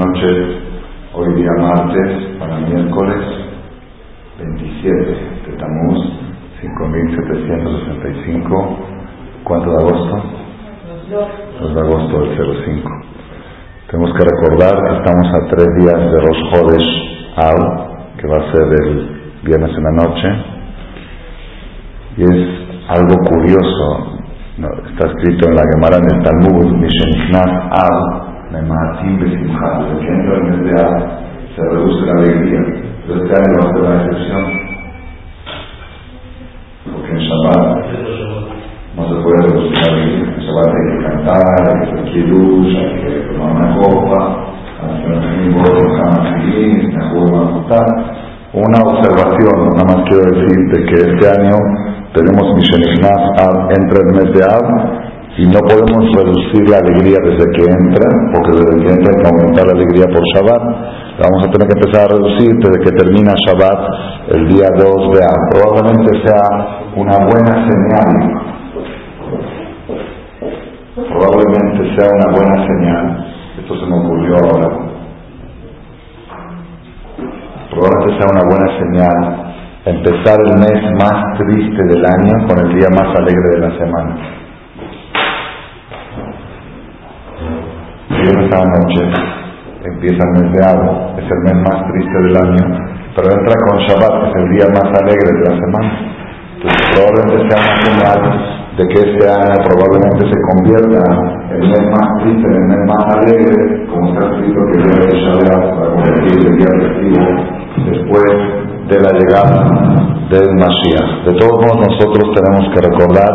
noches. Hoy día martes, para miércoles 27 de Tamuz, 5765. ¿Cuánto de agosto? 2 de agosto del 05. Tenemos que recordar que estamos a tres días de Rosh Hodesh Al, que va a ser el viernes en la noche. Y es algo curioso, está escrito en la Gemara en el Talmud, Mishenichnas Al, Memaatim Besimcha, desde que entra el mes de Av, se reduce la alegría. Pero este año va a ser una excepción. Porque en Shabbat no se puede reducir la alegría. En Shabbat hay que cantar, hay que hacer hay que tomar una copa, hacer un gordo, jamafilín, una observación, nada más quiero decir, de que este año tenemos Mishenichnas Av entre el mes de Av y no podemos reducir la alegría desde que entra, porque desde que entra hay que aumentar la alegría por Shabbat. Vamos a tener que empezar a reducir desde que termina Shabbat el día 2 de Av. Probablemente sea una buena señal. Probablemente sea una buena señal. Esto se me ocurrió ahora. Probablemente sea una buena señal empezar el mes más triste del año con el día más alegre de la semana. A la noche empieza el mes de Av, es el mes más triste del año, pero entra con Shabbat, que es el día más alegre de la semana. Entonces probablemente sea una señal de que este año probablemente se convierta en el mes más triste, en el mes más alegre, como está escrito que el día de Shabbat para convertir el día festivo después de la llegada del Mashiach. De todos modos nosotros tenemos que recordar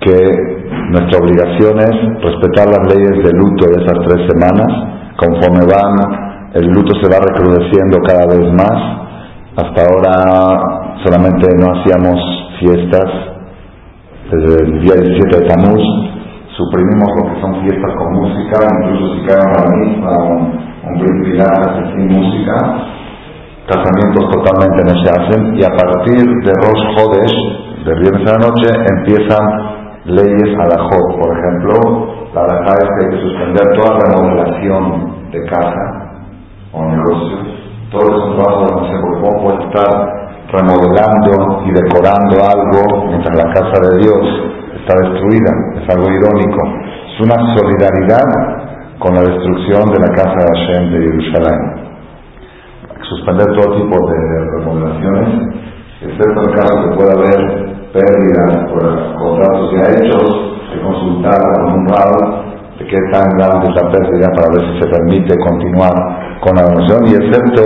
que nuestra obligación es respetar las leyes de luto de esas tres semanas. Conforme van, el luto se va recrudeciendo cada vez más. Hasta ahora solamente no hacíamos fiestas. Desde el día 17 de Tamuz suprimimos lo que son fiestas con música, incluso si caen la misma, un, un sin música. Casamientos totalmente no se hacen y a partir de Rosh Hodesh, de viernes a la noche, empiezan leyes a la JOD. Por ejemplo, la verdad es que hay que suspender toda remodelación de casa o negocios. Todo es un trabajo de porque cómo puede estar remodelando y decorando algo mientras la casa de Dios está destruida. Es algo irónico. Es una solidaridad con la destrucción de la casa de Hashem de Jerusalén. Suspender todo tipo de remodelaciones, excepto el caso que pueda haber pérdidas por contratos ya hechos, se consultará con un lado de qué tan grande es la pérdida para ver si se permite continuar con la donación y excepto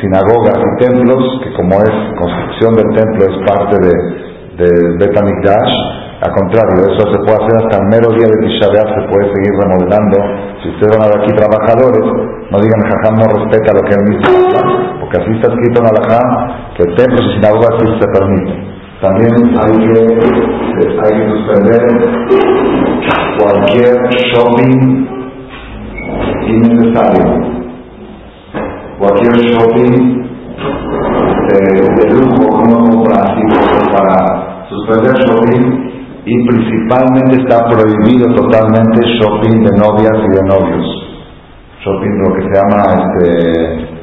sinagogas y templos, que como es construcción del templo es parte de, de Betamikdash, al contrario, eso se puede hacer hasta el mero día de Tisha se puede seguir remodelando. Si ustedes van a ver aquí trabajadores, no digan Jajam no respeta lo que él mismo porque así está escrito en Alajá que templos y sinagogas sí se permiten. También hay que, hay que suspender cualquier shopping innecesario, cualquier shopping de, lujo como compra así para suspender shopping y principalmente está prohibido totalmente shopping de novias y de novios. Shopping lo que se llama este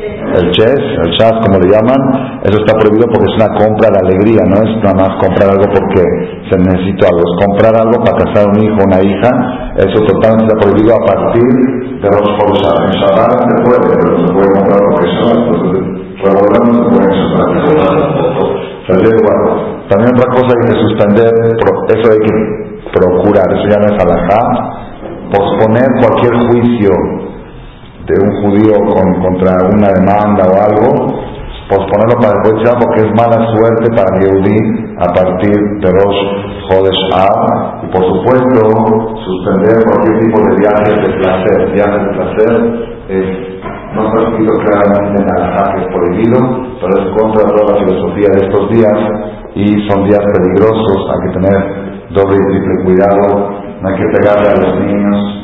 el chess, el chas como le llaman, eso está prohibido porque es una compra de alegría, no es nada más comprar algo porque se necesita algo, es comprar algo para casar un hijo una hija, eso totalmente está prohibido a partir de los forzar. En Shabbat se puede, pero se puede comprar lo que es entonces revolvemos se puede También otra cosa hay que suspender, eso hay que procurar, eso ya no es alajá, posponer cualquier juicio de un judío con, contra una demanda o algo, posponerlo para después ya porque es mala suerte para el Yehudi a partir de los Jodesh A y por supuesto suspender cualquier tipo de viajes de placer. Viajes de placer es, no está escrito claramente en el que es prohibido, pero es contra toda la filosofía de estos días y son días peligrosos, hay que tener doble y triple cuidado, no hay que pegarle a los niños,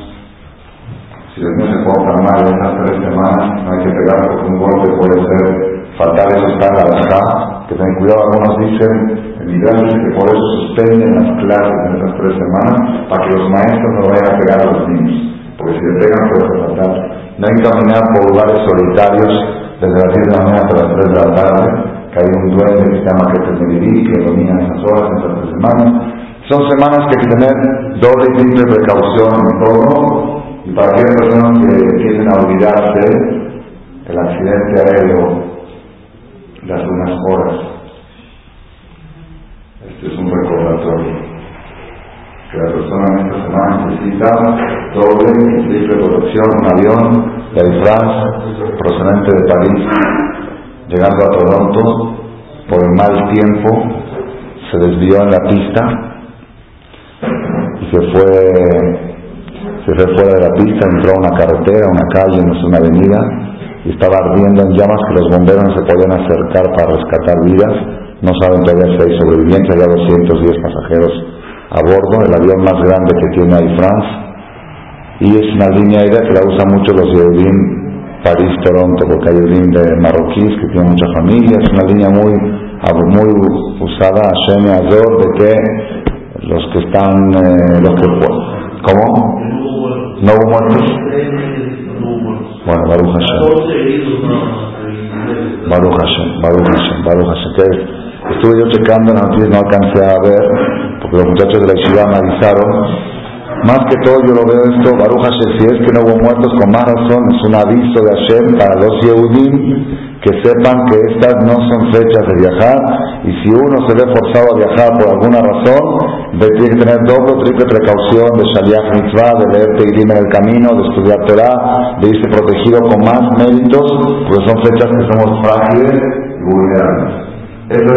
Si les niños se portan mal en esas tres semanas, no hay que pegar porque un golpe puede ser fatal. Eso está en la acá, que ten cuidado. Algunos dicen, en dice que por eso suspenden las clases en esas tres semanas, para que los maestros no vayan a pegar a los niños. Porque si le pegan puede ser fatal. No hay que caminar por lugares solitarios desde las 10 de la mañana hasta las 3 de la tarde, que hay un duende que se llama que Ketemirí, que domina esas horas, esas tres semanas. Son semanas que hay que tener doble y triple precaución en todo, y para aquellas personas que empiecen a olvidarse el accidente aéreo de hace unas horas, este es un recordatorio. Que la persona en esta semana necesita doble y triple protección, un avión de Air procedente de París, llegando a Toronto, por el mal tiempo, se desvió en la pista y se fue, se fue fuera de la pista, entró a una carretera, una calle, no es una avenida, y estaba ardiendo en llamas que los bomberos no se podían acercar para rescatar vidas. No saben todavía si hay sobrevivientes, había 210 pasajeros a bordo, el avión más grande que tiene Air France, y es una línea aérea que la usan mucho los Yehudim París-Toronto, porque hay de marroquíes que tienen mucha familia, es una línea muy, muy usada, y Azor, de que los que están, eh, los que, ¿cómo? ¿No hubo muertos? Bueno, Baruch Hashem. Baruch Hashem, Baruch Hashem, Baruch Hashem. Estuve yo checando noticias, no alcancé a ver, porque los muchachos de la ciudad me avisaron. Más que todo yo lo veo esto, Baruch Hashem, si es que no hubo muertos con más razón, es un aviso de Hashem para los Yehudim que sepan que estas no son fechas de viajar y si uno se ve forzado a viajar por alguna razón, tiene que tener doble triple precaución de Shaliach Mitzvah, de leer Teilim en el camino, de estudiar Torah, de irse protegido con más méritos, porque son fechas que somos frágiles y vulnerables. Eso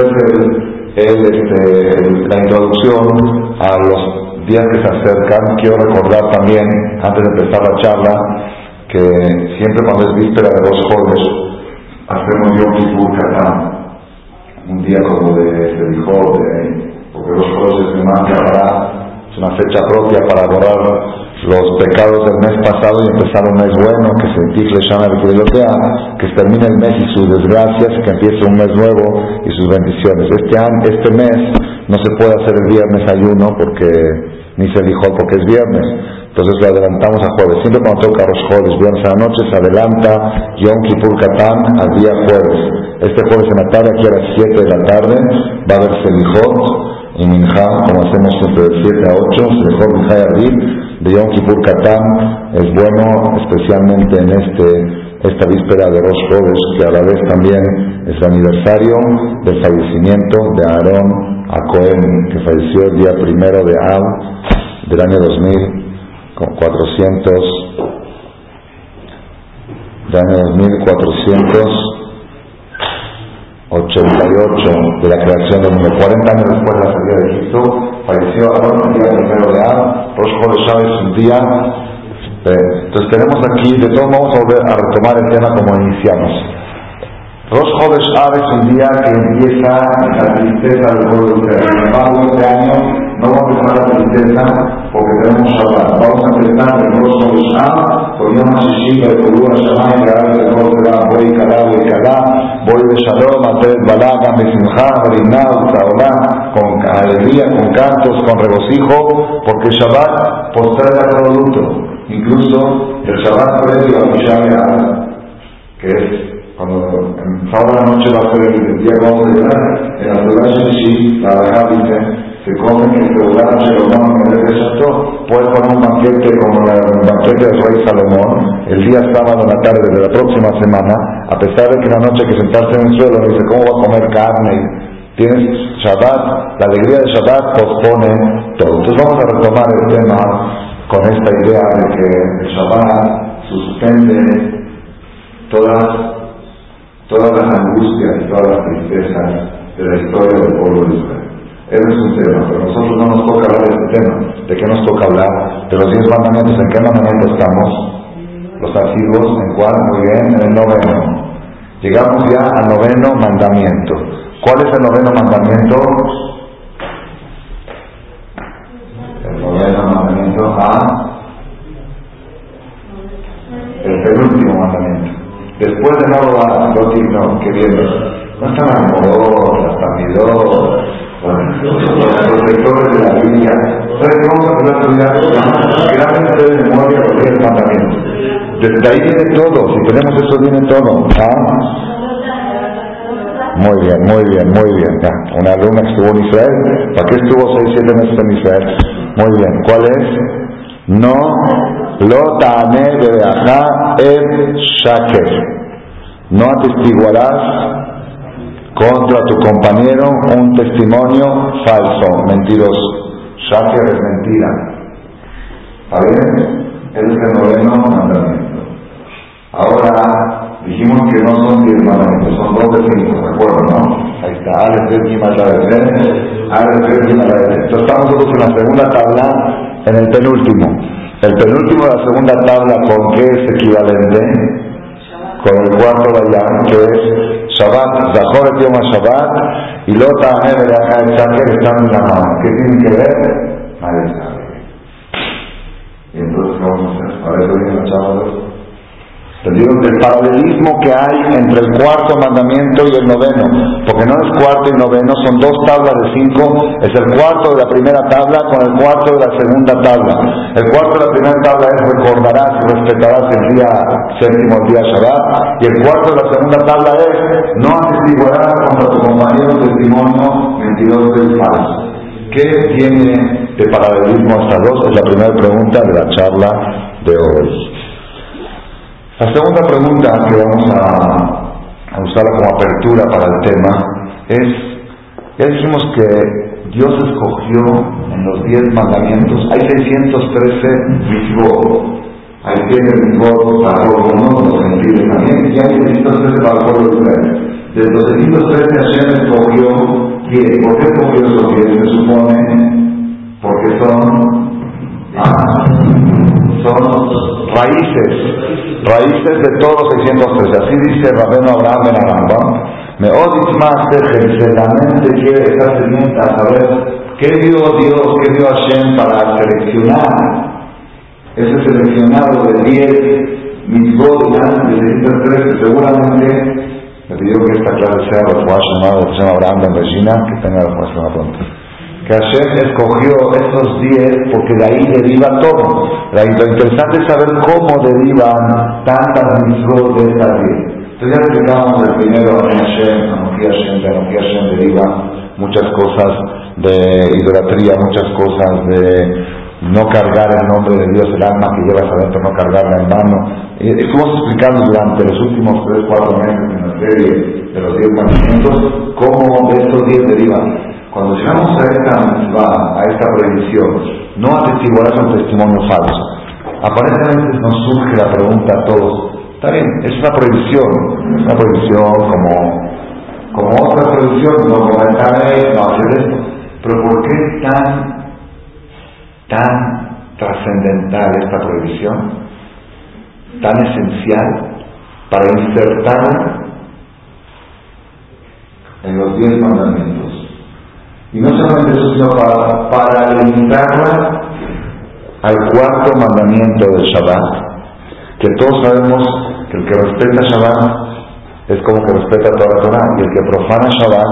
es este, la introducción a los días que se acercan. Quiero recordar también, antes de empezar la charla, que siempre cuando es víspera de dos jóvenes, hacemos Yom Kippur Katán, un día como de, de de, porque los jóvenes es que es una fecha propia para borrar los pecados del mes pasado y empezar un mes bueno, que se que que termine el mes y sus desgracias que empiece un mes nuevo y sus bendiciones. Este, este mes no se puede hacer el viernes ayuno porque ni se dijo porque es viernes. Entonces lo adelantamos a jueves. Siempre cuando toca los jueves, viernes a la noche, se adelanta Yom Kippur Katán al día jueves. Este jueves en la tarde, aquí a las 7 de la tarde, va a haber Selijot y Minja, como hacemos siempre de 7 a 8, Selijot, Minja y Arbil de Yom Kippur Katán es bueno especialmente en este, esta víspera de Rosh que a la vez también es el aniversario del fallecimiento de Aarón Acohen, que falleció el día primero de Av del año 2400 del año 2400 88 de la creación del mundo, 40 años después de la salida de Egipto, falleció Aarón el día primero de Ab, Rosh Chodesh es un día. Entonces tenemos aquí, de todos modos, a volver a retomar el tema como iniciamos. Rosh Chodesh Ab es un día que empieza la tristeza del pueblo de Israel. Sin este año no vamos a empezar la tristeza porque tenemos Shabbat. Vamos a empezar el Rosh Chodesh Ab con Yom HaShishi, que ahora el Rosh Chodesh voy Kalá, voy Kalá, de Shalom, Atet Balagam, Besimha, Briná, Utaolá, con alegría, con cantos, con regocijo, porque Shabbat posterga todo luto. Incluso el Shabbat previo a Misha que es cuando en sábado la noche va a ser el día que vamos a llegar, en la ciudad de la Alajá dice, se comen el celular, se lo toman en el desierto, puede poner un banquete como el banquete del rey Salomón, el día sábado en la tarde de la próxima semana, a pesar de que la noche que sentarse en el suelo dice, ¿cómo va a comer carne? Tienes Shabbat, la alegría de Shabbat pospone todo. Entonces vamos a retomar el tema con esta idea de que el Shabbat suspende todas todas las angustias y todas las tristezas de la historia del pueblo de Israel. Ese es un tema, pero nosotros no nos toca hablar de este tema. ¿De qué nos toca hablar? De los diez mandamientos. ¿En qué mandamiento estamos? Los asiduos, ¿en cuál? Muy bien, en el noveno. Llegamos ya al noveno mandamiento. ¿Cuál es el noveno mandamiento? El noveno mandamiento a el penúltimo mandamiento. Después de no robar, no, no, que bien, no están amorosos, tambidos, los protectores de la vida. ¿Sabes qué vamos a hacer estudiar? Grábense de memoria lo que es el desde ahí viene todo, si tenemos eso viene todo. ¿ah? Muy bien, muy bien, muy bien. Una alumna que estuvo en Israel. ¿Para qué estuvo seis, siete meses en Israel? Muy bien. ¿Cuál es? No lo tane de el shaker. No atestiguarás contra tu compañero un testimonio falso, mentiroso. Shaker es mentira. ¿Está bien? Es el noveno mandamiento. Ahora Dijimos que no son diez mandamientos, son dos de cinco, ¿de acuerdo, no? Ahí está, Bet, Gimel, Aleph, Aleph, Bet, Gimel, Entonces estamos nosotros en la segunda tabla, en el penúltimo. El penúltimo de la segunda tabla, ¿con qué es equivalente? Con el cuarto Bayán, que es Shabbat, Zahor et Yom Shabbat, y Lota Amer el que están en la mano. ¿Qué tienen que ver? Nadie sabe. Y entonces, vamos a hacer? A ver, vienen los chavales. ¿Entendieron? El paralelismo que hay entre el cuarto mandamiento y el noveno, porque no es cuarto y noveno, son dos tablas de cinco, es el cuarto de la primera tabla con el cuarto de la segunda tabla. El cuarto de la primera tabla es recordarás y respetarás el día séptimo, el día Shabbat, y el cuarto de la segunda tabla es no atestiguarás contra tu compañero testimonio mentiroso y falso. ¿Qué tiene de paralelismo estas dos? Es la primera pregunta de la charla de hoy. La segunda pregunta que vamos a, usar como apertura para el tema es, ya dijimos que Dios escogió en los diez mandamientos, hay 613 mitzvot, hay 7 mitzvot para todos los gentiles también, y hay 613 para todos los Israel. De los 613 Hashem escogió 10. ¿Por qué escogió esos 10? Se supone, porque son, son raíces raíces de todos los 613. Así dice Rabeno Abraham en Arambam. Me odis más dice, la mente quiere estar sedienta a saber qué dio Dios, qué dio Hashem para seleccionar ese seleccionado de 10 mitzvot de 613. Seguramente me pidió que esta clase sea la llamado Abraham de Regina, que tenga la próxima pronto que Hashem escogió estos diez porque de ahí deriva todo. Lo interesante es saber cómo derivan tantas mitzvot de estas diez. Entonces ya explicamos el primero, Hashem, Anoji Hashem, de Hashem deriva muchas cosas de idolatría, muchas cosas de no cargar el nombre de Dios, el alma que llevas adentro, no cargarla en mano. Estuvimos explicando durante los últimos tres, cuatro meses en la serie de los diez mandamientos cómo de estos diez derivan cuando llegamos a esta a esta prohibición, no atestiguarás un testimonio falso. Aparentemente nos surge la pregunta a todos, está bien, es una prohibición, es una prohibición como, como otra prohibición, no comentaré, no hacer esto, pero ¿por qué es tan, tan trascendental esta prohibición, tan esencial para insertarla en los diez mandamientos? Y no solamente eso, sino para, para limitarla al cuarto mandamiento del Shabbat, que todos sabemos que el que respeta Shabbat es como que respeta toda la Torah, y el que profana Shabbat,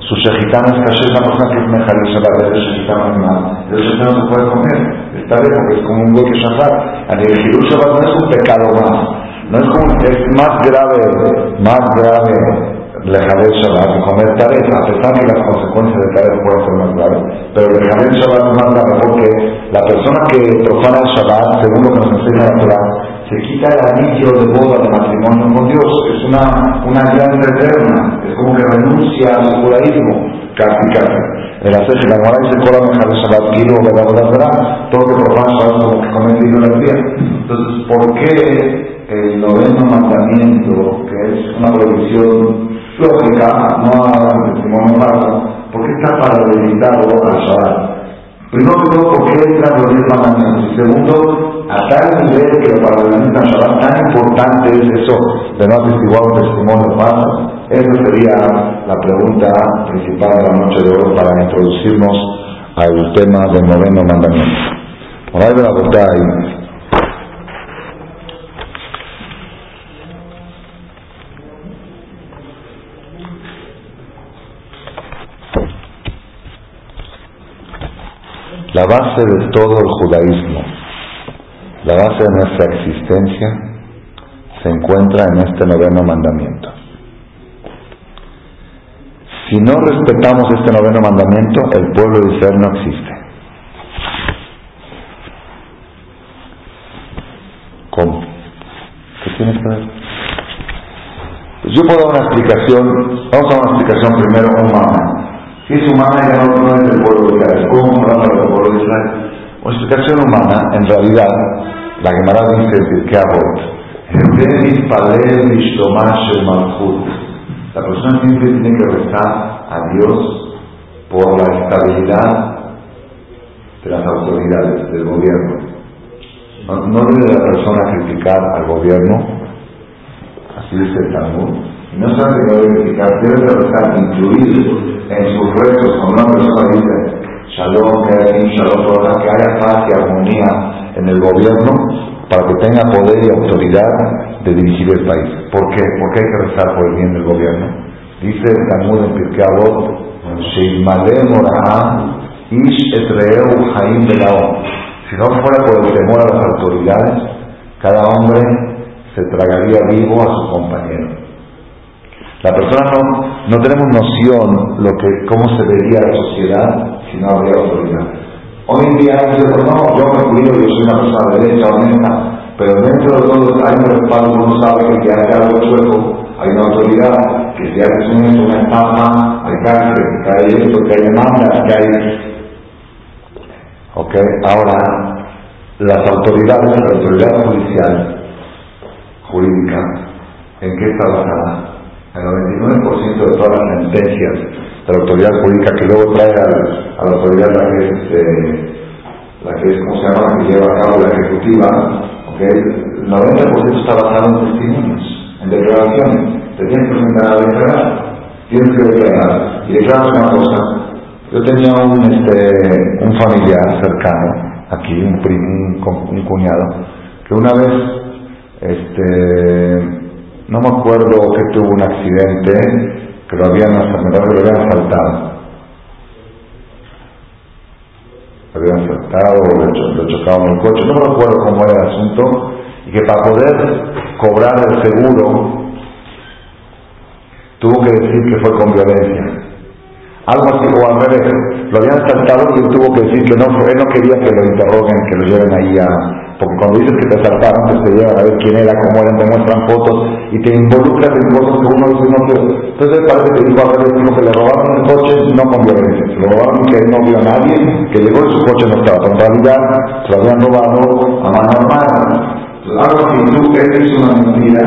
su shejitán es una persona que es el Shabbat, el shejitán mal, el shejitán no se puede comer, está bien porque es como un que Shabbat, el Hirul Shabbat no es un pecado más, no es como, es más grave, más grave Lejadet Shabbat, comer Taref, a pesar que las consecuencias de Taref pueden ser más graves, pero Lejadet Shabbat es más grave porque la persona que profana el Shabbat, según lo que nos enseña la Torah, se quita el anillo de boda de matrimonio con Dios, es una, una alianza eterna, es como que renuncia a su judaísmo, casi casi. La sexta, la Gemara dice, Kola Mejad Shabbat, Kilo, Verdad, todo lo que profana Shabbat como que comete idolatría. Entonces, ¿por qué el noveno mandamiento, que es una prohibición lógica, no a testimonio falso, ¿por qué está paralelizado al Shabbat? Primero que todo, ¿por qué entran los diez mandamientos? Y segundo, a tal nivel que lo paraleliza al Shabbat, tan importante es eso de no atestiguar un testimonio falso. Esa sería la pregunta principal de la noche de hoy para introducirnos al tema del noveno mandamiento. Ahora de la base de todo el judaísmo, La base de nuestra existencia se encuentra en este noveno mandamiento. Si no respetamos este noveno mandamiento, el pueblo de Israel no existe. ¿Cómo? ¿Qué tienes que ver? Pues yo puedo dar una explicación, vamos a dar una explicación primero humana. Si es humana ya no, es del pueblo de Israel. ¿Cómo hablamos del pueblo de Israel? Una explicación humana, en realidad, la Gemara dice que Avot, la persona siempre tiene que rezar a Dios por la estabilidad de las autoridades, del gobierno. No, debe la persona criticar al gobierno, así dice el Talmud. No solamente que no debe criticar, debe rezar, incluir en sus rezos, cuando una persona dice Shalom, que haya Shalom, que haya paz y armonía en el gobierno, para que tenga poder y autoridad de dirigir el país. ¿Por qué? Porque hay que rezar por el bien del gobierno. Dice el Talmud en Pirkei Avot, Ish etreu Haim Si no fuera por el temor a las autoridades, cada hombre se tragaría vivo a su compañero. La persona no, no tenemos noción lo que, cómo se vería la sociedad si no habría autoridad. Hoy en día no, yo me cuido, yo soy una persona de derecha, honesta, pero dentro de todos hay un respaldo, uno sabe que si hace algo chueco, hay una autoridad, que si haces un una estafa, hay cárcel, que hay esto, que hay demandas, que hay... Ok, ahora, las autoridades, la autoridad judicial, jurídica, ¿en qué está basada? El 99% de todas las sentencias de la autoridad jurídica que luego trae a, la autoridad la que es, eh, la que es, ¿cómo se llama?, que lleva a cabo la ejecutiva, ¿okay? el 90% está basado en testimonios, en declaraciones. Te tienes que presentar a declarar, tienes que declarar. Y declaras una cosa. Yo tenía un, este, un familiar cercano, aquí, un, primo, un, cuñado, que una vez, este, no me acuerdo que tuvo un accidente que lo habían, que lo habían asaltado. Lo habían asaltado, lo, chocaban el coche, no me acuerdo cómo era el asunto, y que para poder cobrar el seguro tuvo que decir que fue con violencia. Algo así, o al lo habían asaltado y tuvo que decir que no, él no quería que lo interroguen, que lo lleven ahí a, porque cuando dices que te asaltaron, pues te llevan a ver quién era, cómo eran, te muestran fotos y te involucras en cosas que uno dice no. Entonces parece que dijo a ver, dijo que le robaron el coche, no con violencia, se lo robaron que no vio a nadie, que llegó y su coche no estaba. Pero en realidad se lo habían robado a mano armada. Entonces, algo que tú eres una mentira,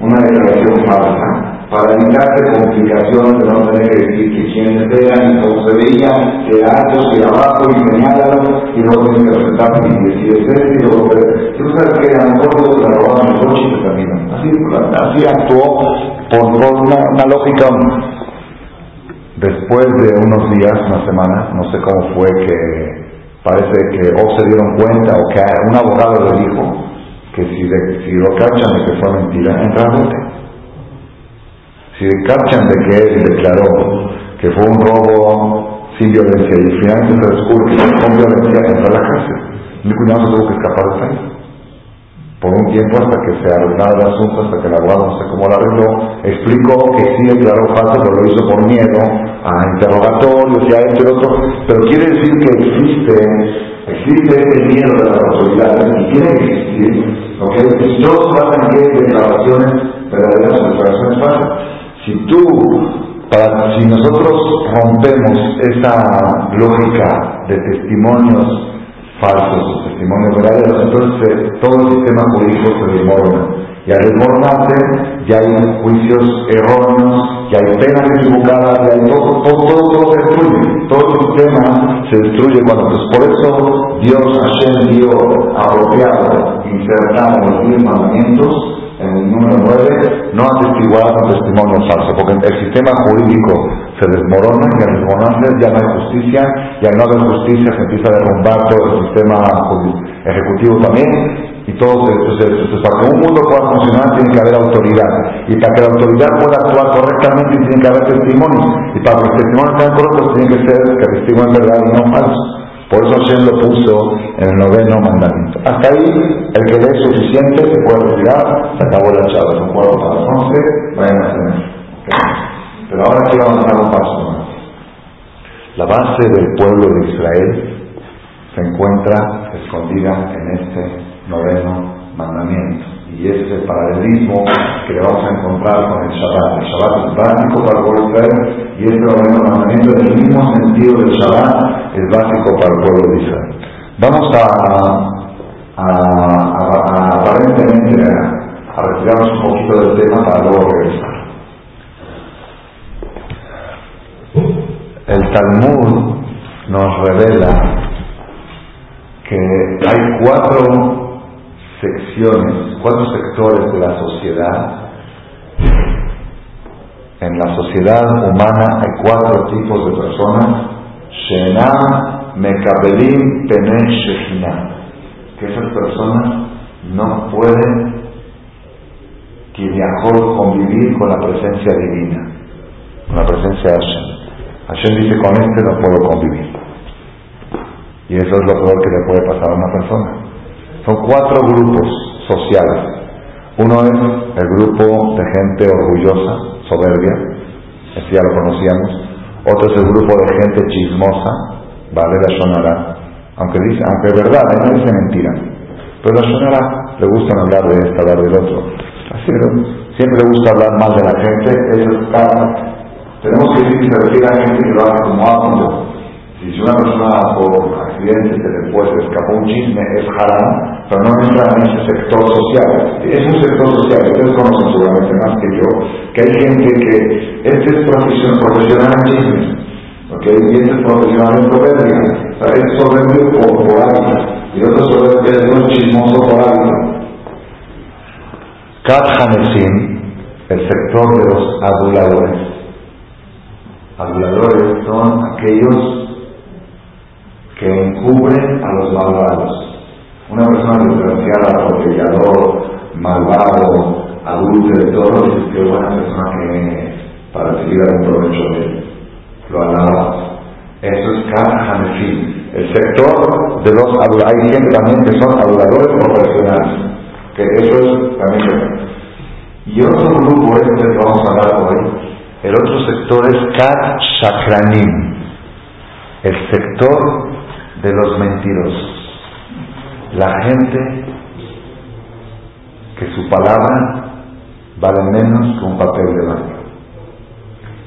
una declaración falsa para evitarte complicaciones de no tener que decir que quiénes eran y cómo se veían, que era alto, que era bajo, y señálalo, y luego tienes que presentarte y decir es este, y sabes que a lo mejor todos se robaron el coche y se terminó. Así, así actuó por, una, una lógica. Después de unos días, una semana, no sé cómo fue que parece que o se dieron cuenta o que un abogado le dijo que si, si lo cachan de que fue mentira, entra si cachan de que él declaró que fue un robo sin violencia y finalmente se descubre que con violencia, entra a la cárcel. Mi cuñado se tuvo que escapar de ahí. Por un tiempo hasta que se arreglaba el asunto, hasta que el abogado no sé cómo lo arregló, explicó que sí declaró falso, pero lo hizo por miedo a interrogatorios y a esto y otro. Pero quiere decir que existe, existe ese miedo de las autoridades y tiene que existir. ¿okay? Y todos pasan que declaraciones verdaderas o declaraciones falsas. Si tú, si nosotros rompemos esa lógica de testimonios falsos, testimonios verdaderos, entonces todo el sistema jurídico se desmorona. Y al desmoronarse ya hay juicios erróneos, ya hay penas equivocadas, ya hay todo, todo, se destruye. Todo el sistema se destruye cuando. Pues por eso Dios, Hashem, dio apropiado insertar en los diez mandamientos en el número 9, no atestiguar con testimonio falso, porque el sistema jurídico se desmorona y al desmoronarse ya no hay justicia, y al no haber justicia se empieza a derrumbar todo el sistema ejecutivo también, y todo se, entonces, para que un mundo pueda funcionar tiene que haber autoridad, y para que la autoridad pueda actuar correctamente tiene que haber testimonios, y para que los testimonios sean correctos tiene que ser que testiguen verdad y no falso. Por eso Hashem lo puso en el noveno mandamiento. Hasta ahí, el que lee suficiente se puede retirar, se acabó la charla, son cuatro para las once, vayan a tener. Pero ahora quiero avanzar un paso más. La base del pueblo de Israel se encuentra escondida en este noveno mandamiento. Y ese es el paralelismo que le vamos a encontrar con el Shabbat. El Shabbat es básico para el pueblo de Israel y este noveno mandamiento, en el mismo sentido del Shabbat, es básico para el pueblo de Israel. Vamos a, a, aparentemente a, retirarnos un poquito del tema para luego regresar. El Talmud nos revela que hay cuatro secciones, cuatro sectores de la sociedad. En la sociedad humana hay cuatro tipos de personas. Shena, Mekabelim, Shechina. Que esas personas no pueden mejor convivir con la presencia divina, con la presencia de Hashem. Hashem dice, con este no puedo convivir. Y eso es lo peor que le puede pasar a una persona. Son cuatro grupos sociales. Uno es el grupo de gente orgullosa, soberbia, ese ya lo conocíamos. Otro es el grupo de gente chismosa, vale la sonará, aunque dice, aunque es verdad, no dice mentira. Pero la sonará le gusta hablar de este, hablar del otro. Así siempre le gusta hablar mal de la gente, eso es cara. Tenemos que decir que se refiere a gente que lo hace como y si una persona por accidente se le puede escapar un chisme, es haram, pero no entra en ese sector social. Es un sector social, ustedes conocen seguramente más que yo, que hay gente que este es profesional, profesional en chismes, ¿okay? y este es profesional en proverbia, o sea, es soberbio por, por y otro soberbio es un chismoso por hábito. Kat Hanesim, el sector de los aduladores. Aduladores son aquellos que encubren a los malvados. Una persona desgraciada, atropellador, malvado, adulto, todo, dice que buena persona que para recibir algún provecho de él. Lo alaba. Eso es Khan El sector de los hay gente también que son aduladores profesionales, que eso es también Y otro grupo, este que vamos a hablar hoy, el otro sector es Kat Shakranim, el sector de los mentirosos. La gente que su palabra vale menos que un papel de baño,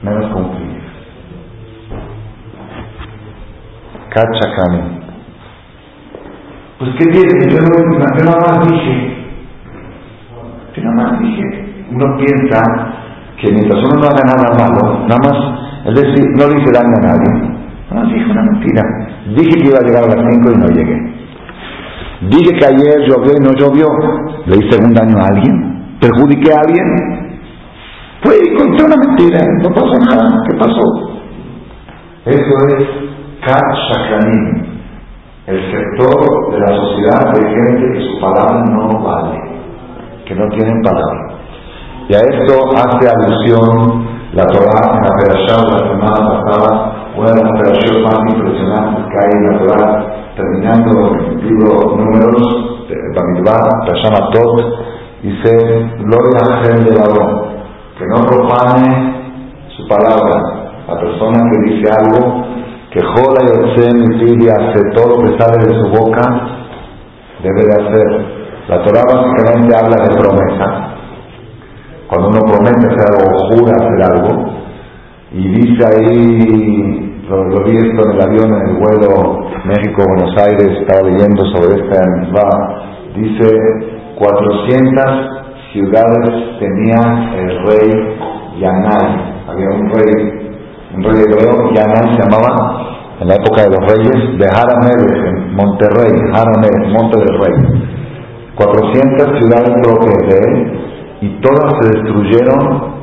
menos que un frío. Cachacani. Pues qué tiene, yo, yo nada más dije, yo nada más dije, uno piensa que mientras uno no haga nada malo, nada más, es decir, no le hice daño a nadie, no, dije una mentira. Dije que iba a llegar a las 5 y no llegué. Dije que ayer llovió y no llovió. ¿Le hice un daño a alguien? ¿Perjudiqué a alguien? Fue y conté una mentira. No pasó nada. ¿Qué pasó? Eso es Kat el sector de la sociedad de gente que su palabra no vale, que no tienen palabra. Y a esto hace alusión la Torah en la de la semana pasada una de las operaciones más impresionantes que hay en la Torah, terminando el libro números Bamidbar, se llama Tot, dice, gloria a de que no profane su palabra, la persona que dice algo, que jola y mi y hace todo lo que sale de su boca, debe de hacer. La Torah básicamente habla de promesa. Cuando uno promete hacer algo jura hacer algo, y dice ahí lo, vi esto en el avión, en el vuelo México-Buenos Aires, estaba leyendo sobre esta misma, dice 400 ciudades tenía el rey Yanai, había un rey, un rey hebreo, Yanai se llamaba, en la época de los reyes, de Haramel, en Monterrey, Haramel, Monte del Rey. 400 ciudades propias de él y todas se destruyeron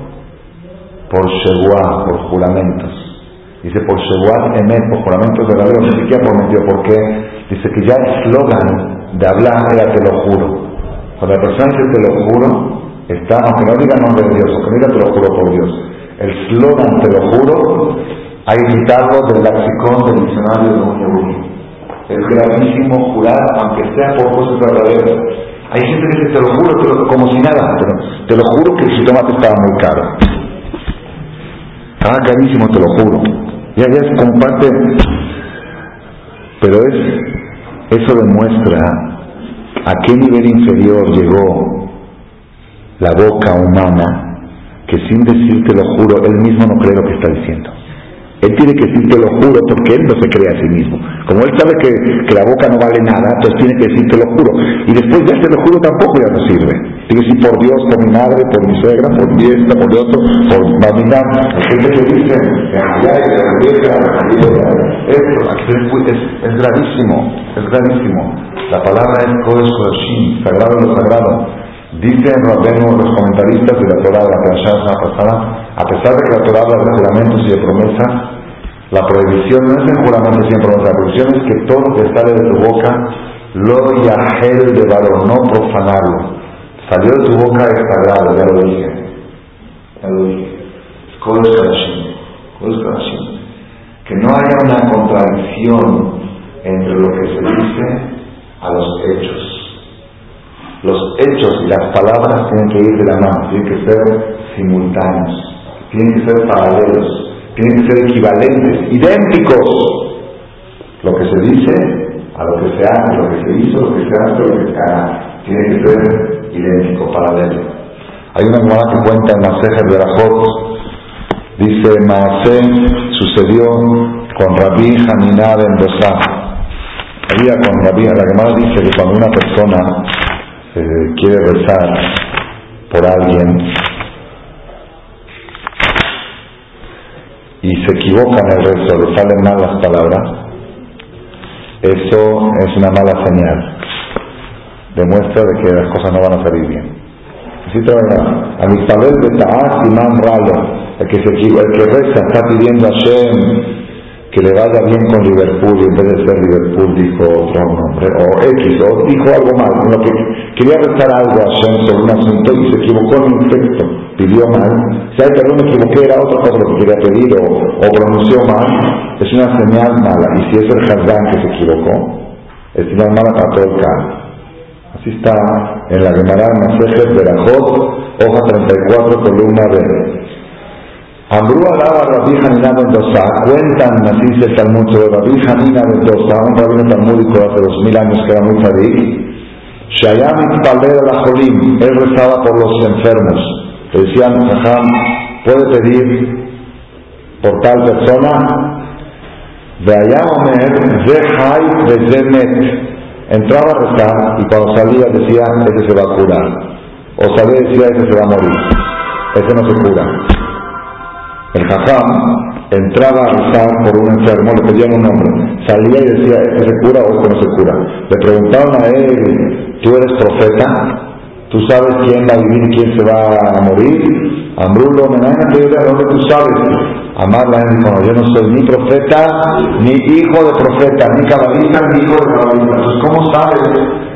por Sheguah, por juramentos. Dice, por Shevuat Emet, por juramentos verdaderos, ni siquiera prometió, porque dice que ya el eslogan de hablar era te lo juro. Cuando la persona dice te lo juro, está, aunque no diga nombre de Dios, aunque diga te lo juro por Dios, el slogan te lo juro, hay quitarlo del lexicón del diccionario de un Es gravísimo jurar, aunque sea por cosas verdaderas. Hay gente que dice, te lo juro, como si nada, pero te lo juro que el jitomate estaba muy caro. Estaba carísimo, te lo juro. Ya, ya es como parte... Pero es, eso demuestra a qué nivel inferior llegó la boca humana que sin decirte lo juro, él mismo no cree lo que está diciendo. Él tiene que decir te lo juro porque él no se cree a sí mismo. Como él sabe que, la boca no vale nada, entonces tiene que decir te lo juro. Y después ya te lo juro tampoco ya no sirve. Tiene que decir por Dios, por mi madre, por mi suegra, por mi esta, por el otro, por Mamina. Hay gente que dice, esto es, es gravísimo, es gravísimo. La palabra es Kodesh Kodashim, sagrado lo sagrado. Dicen los comentaristas de la Torah de la pasada, a pesar de que la Torah habla de juramentos y de promesas, la prohibición no es en juramentos y en promesas, la prohibición es que todo lo que sale de tu boca, lo yahel de varón, no profanarlo. Salió de tu boca es sagrado, ya lo dije. Ya lo dije. Que no haya una contradicción entre lo que se dice a los hechos los hechos y las palabras tienen que ir de la mano, tienen que ser simultáneos, tienen que ser paralelos, tienen que ser equivalentes, idénticos. Lo que se dice a lo que se hace, lo que se hizo, lo que se hace, lo que se hará, tiene que ser idéntico, paralelo. Hay una hermana que cuenta en Maseja de la dice, Maasé sucedió con Rabí Haminá en Dosá. Había con Rabí, la Gemara dice que cuando una persona quiere rezar por alguien y se equivoca en el rezo, le salen mal las palabras, eso es una mala señal. Demuestra de que las cosas no van a salir bien. Así trabaja. A mis padres de Ta'as y Ralo, el que, se, el que reza está pidiendo a Shem que le vaya bien con Liverpool y en vez de ser Liverpool dijo otro nombre, o X, o dijo algo mal, lo que quería rezar algo a Shem sobre un asunto y se equivocó en un texto, pidió mal, si hay perdón me equivoqué, era otra cosa lo que quería pedir o, pronunció mal, es una señal mala, y si es el Hazán que se equivocó, es señal mala para todo el caso. Así está en la Gemara Masejet Berajot, hoja 34, columna B. Ambrú alaba a Rabbi Hanina Mendoza, cuentan, así el Talmud sobre Rabbi Hanina Mendoza, un rabino talmúdico de hace dos mil años que era muy sadik, Shayam Palera la Jolim, él rezaba por los enfermos. Le decían, Jajam, puede pedir por tal persona, de allá Omer, Zehai de Zemet. Entraba a rezar y cuando salía decía, ese se va a curar. O salía decía, ese se va a morir. Ese no se cura. El jajam entraba a rezar por un enfermo, le pedían un nombre, salía y decía, ¿este se cura o este no se cura? Le preguntaban a él, ¿tú eres profeta? ¿Tú sabes quién va a vivir y quién se va a morir? Ambrulo, Menana, que dónde tú sabes. Amar la gente yo no soy ni profeta, ni hijo de profeta, ni cabalista, ni hijo de cabalista. Entonces, ¿cómo sabes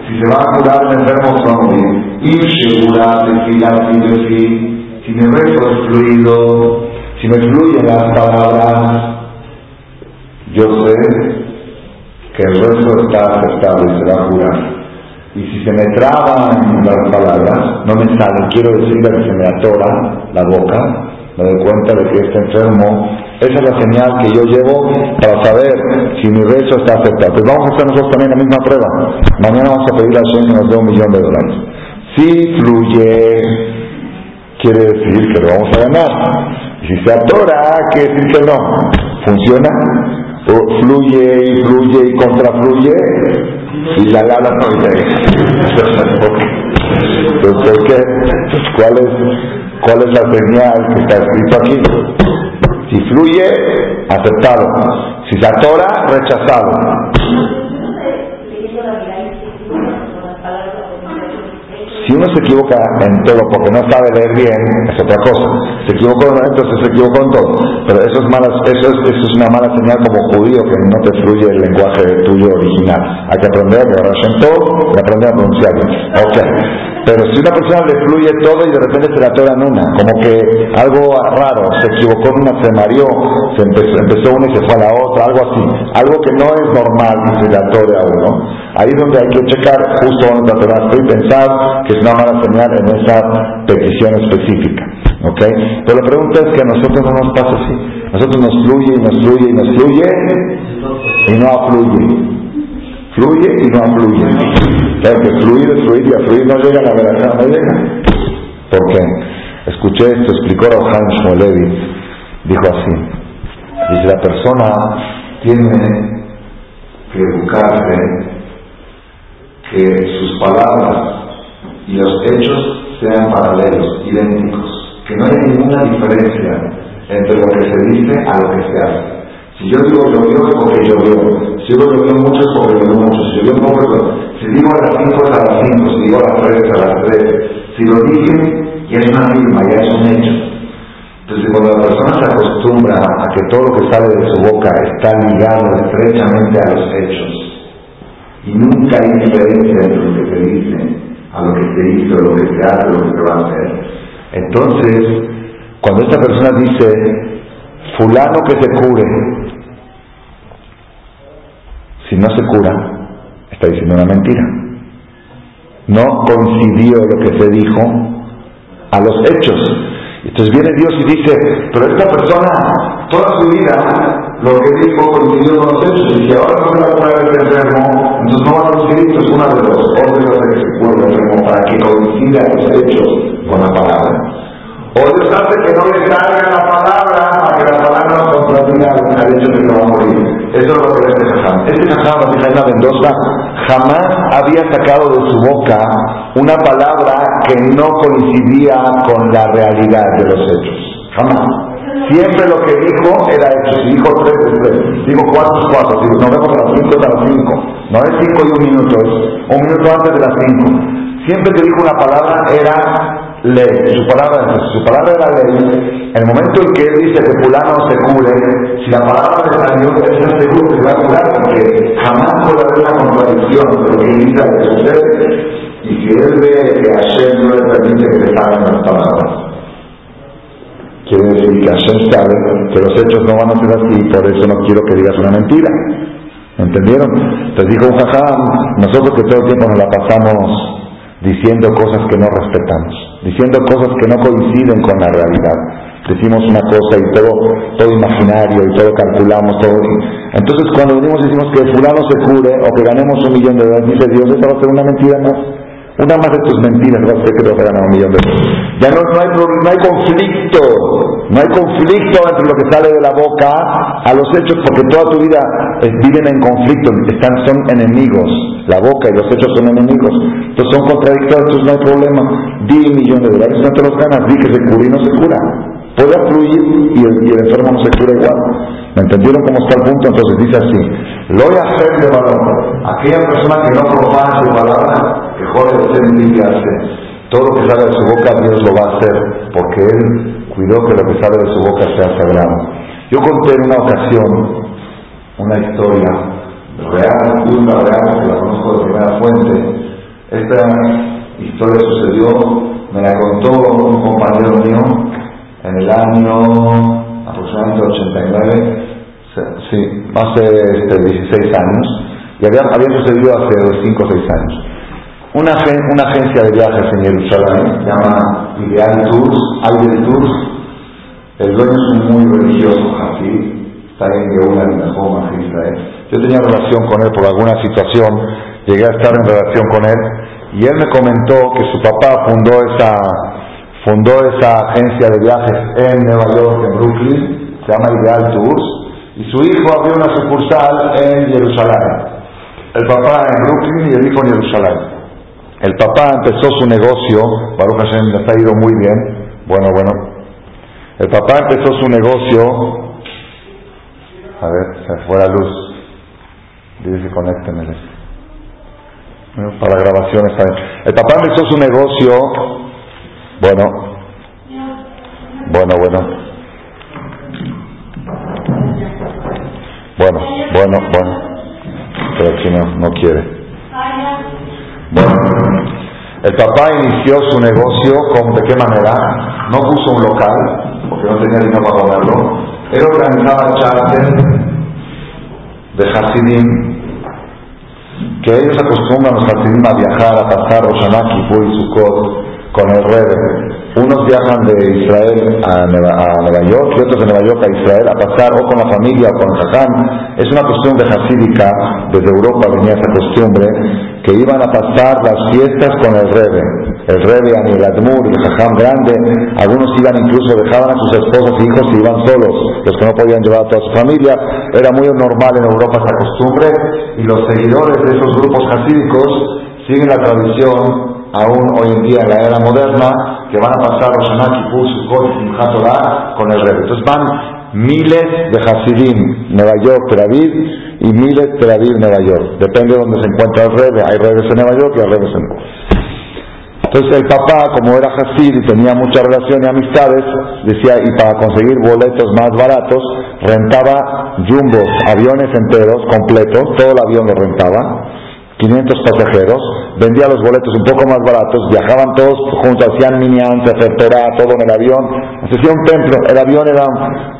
si se va a curar el enfermo o se va a morir? Y segura, decir, si mi rezo es fluido, si me fluyen las palabras, yo sé que el resto está aceptable y se va a curar. Y si se me traban las palabras, no me salen, quiero decirle que se me atora la boca, me doy cuenta de que este enfermo, esa es la señal que yo llevo para saber si mi rezo está aceptado. Pues vamos a hacer nosotros también la misma prueba. Mañana vamos a pedir a Shem que nos un millón de dólares. Si fluye, quiere decir que lo vamos a ganar. Si se atora, ¿qué decir que no? ¿Funciona? O fluye y fluye y contrafluye y la lana no Entonces, ¿por qué? ¿Cuál es, ¿Cuál es la señal que está escrito aquí? Si fluye, aceptado. Si se atora, rechazado. Si uno se equivoca en todo porque no sabe leer bien, es otra cosa. Se equivocó en entonces se equivocó en todo. Pero eso es, mala, eso, es, eso es una mala señal como judío que no te fluye el lenguaje tuyo original. Hay que aprender a todo y aprender a pronunciarlo. Ok. Pero si una persona le fluye todo y de repente se la tora en una, como que algo raro, se equivocó en una, se mareó, se empezó, empezó una y se fue a la otra, algo así, algo que no es normal que se le atore a uno, ahí es donde hay que checar justo donde te y pensar que es una mala señal en esa petición específica. ¿Ok? Pero la pregunta es que a nosotros no nos pasa así. A nosotros nos fluye y nos fluye y nos fluye y no afluye. Fluye y no afluye. Claro que fluir es fluir y a fluir no llega, la verdad no llega. ¿Por qué? Escuché esto, explicó Rohan Shmolevi, dijo así, dice la persona tiene que educarse que sus palabras y los hechos sean paralelos, idénticos, que no hay ninguna diferencia entre lo que se dice a lo que se hace. Si yo digo llovió es porque llovió. Si yo llovió mucho es porque llovió mucho. Si yo poco Si digo a las 5 es a las 5. Si digo a las 3 es a las 3. Si lo dije, ya es una firma, ya es un hecho. Entonces cuando la persona se acostumbra a que todo lo que sale de su boca está ligado estrechamente a los hechos y nunca hay diferencia entre lo que se dice a lo que se hizo, lo que se hace, lo que se va a hacer. Entonces, cuando esta persona dice, fulano que se cure, si no se cura, está diciendo una mentira. No coincidió lo que se dijo a los hechos. Entonces viene Dios y dice, pero esta persona, toda su vida, lo que dijo coincidió con los hechos. Y si ahora no se la cura este enfermo, entonces no va a coincidir, es una de los órdenes de que se cure enfermo para que coincida los hechos con la palabra. O Dios hace que no le salga la palabra para que la palabra no contradiga al hecho de que va a morir. Eso es lo que este Jajam. Este Jajam, la Mendoza, jamás había sacado de su boca una palabra que no coincidía con la realidad de los hechos. Jamás. Siempre lo que dijo era. Si dijo tres, es tres. Dijo cuatro, es cuatro. Nos vemos a las cinco, es a las cinco. No es cinco y un minuto, es un minuto antes de las cinco. Siempre que dijo una palabra era ley, su palabra, su palabra era ley, el momento en que él dice que fulano se cure, si la palabra de salió, él está seguro que va a curar, porque jamás puede haber una contradicción de lo que dice de sucede, y si él ve que Hashem no le permite que le salgan las palabras. Quiere decir que Hashem sabe que los hechos no van a ser así, por eso no quiero que digas una mentira. ¿Entendieron? Entonces dijo un jajam, nosotros que todo el tiempo nos la pasamos diciendo cosas que no respetamos, diciendo cosas que no coinciden con la realidad. Decimos una cosa y todo, todo imaginario y todo calculamos, todo. Entonces cuando venimos y decimos que fulano se cure o que ganemos un millón de dólares, dice Dios, eso va a ser una mentira más. Una más de tus mentiras va a ser que te vas a un millón de dólares. Ya no, no, hay, no hay conflicto, no hay conflicto entre lo que sale de la boca a los hechos, porque toda tu vida viven en conflicto, están, son enemigos. La boca y los hechos son enemigos. Entonces son contradictorios, entonces no hay problema. Di un millón de dólares, no te los ganas, di que se cura no se cura. Puede fluir y el, enfermo no se cura igual. ¿Me entendieron cómo está el punto? Entonces dice así, lo voy a hacer de valor. Aquella persona que no profana su palabra, que jode de ser todo lo que sale de su boca Dios lo va a hacer, porque Él cuidó que lo que sale de su boca sea sagrado. Yo conté en una ocasión una historia real, ultra real, que la conozco de primera fuente. Esta historia sucedió, me la contó un compañero mío en el año aproximadamente 89, sí, hace este, 16 años, y había, había sucedido hace 5 o 6 años. Una, una agencia de viajes en Jerusalén, se llama Ideal Tours, Ideal Tours, el dueño es muy religioso, así, está en Geula, en la Israel yo tenía relación con él por alguna situación, llegué a estar en relación con él y él me comentó que su papá fundó esa, fundó esa agencia de viajes en Nueva York, en Brooklyn, se llama Ideal Tours, y su hijo abrió una sucursal en Jerusalén. El papá en Brooklyn y el hijo en Jerusalén. El papá empezó su negocio, Baruch Hashem le ha ido muy bien, bueno, bueno. El papá empezó su negocio, a ver, se fue la luz. Dice que conecten el Para grabaciones también. El papá empezó su negocio. Bueno. Bueno, bueno. Bueno, bueno, bueno. Pero aquí no, no quiere. Bueno. El papá inició su negocio con, ¿de qué manera? No puso un local, porque no tenía dinero para ponerlo. Él organizaba charter de Hasidim, que ellos acostumbran los Hasidim a viajar, a pasar Roshanak, Kippur y Sukkot con el Rebe. Unos viajan de Israel a Nueva, York y otros de Nueva York a Israel a pasar o con la familia o con el jajam. Es una costumbre hasídica, desde Europa venía esa costumbre, que iban a pasar las fiestas con el Rebe. El Rebe, Anil Admur, el jajam grande, algunos iban incluso, dejaban a sus esposas e hijos y iban solos, los que no podían llevar a toda su familia. Era muy normal en Europa esa costumbre y los seguidores de esos grupos hasídicos siguen la tradición aún hoy en día en la era moderna, que van a pasar los Kippur, Sukkot y con el Rebbe. Entonces van miles de Hasidim, Nueva York, Tel Aviv, y miles Tel Aviv, Nueva York. Depende de dónde se encuentra el Rebbe. Hay Rebes en Nueva York y hay Rebes en... Entonces el papá, como era Hasid y tenía mucha relación y amistades, decía, y para conseguir boletos más baratos, rentaba jumbos, aviones enteros, completos, todo el avión lo rentaba, 500 pasajeros, vendía los boletos un poco más baratos, viajaban todos juntos, hacían minian, se todo en el avión, hacía un templo, el avión era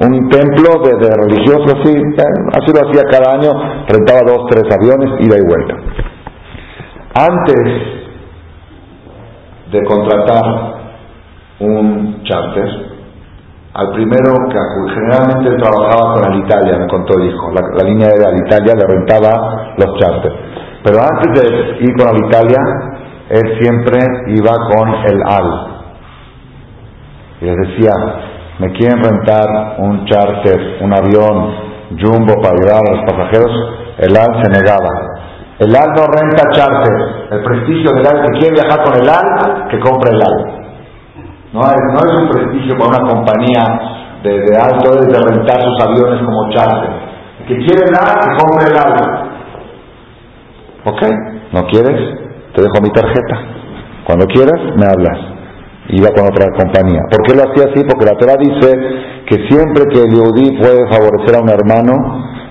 un templo de, religiosos, así, eh, así lo hacía cada año, rentaba dos, tres aviones, ida y vuelta. Antes de contratar un charter, al primero que generalmente trabajaba con Alitalia, me contó el hijo, la, línea de Alitalia le rentaba los charters. Pero antes de ir con Alitalia, él siempre iba con el AL. Y les decía, me quieren rentar un charter, un avión jumbo para llevar a los pasajeros. El AL se negaba. El AL no renta charter. El prestigio del AL, que quiere viajar con el AL, que compre el AL. No es, no es un prestigio para una compañía de, de alto de rentar sus aviones como charter. El que quiere el AL, que compre el AL. Ok, ¿no quieres? Te dejo mi tarjeta. Cuando quieras, me hablas. Iba con otra compañía. ¿Por qué lo hacía así? Porque la Torah dice que siempre que el Yehudi puede favorecer a un hermano,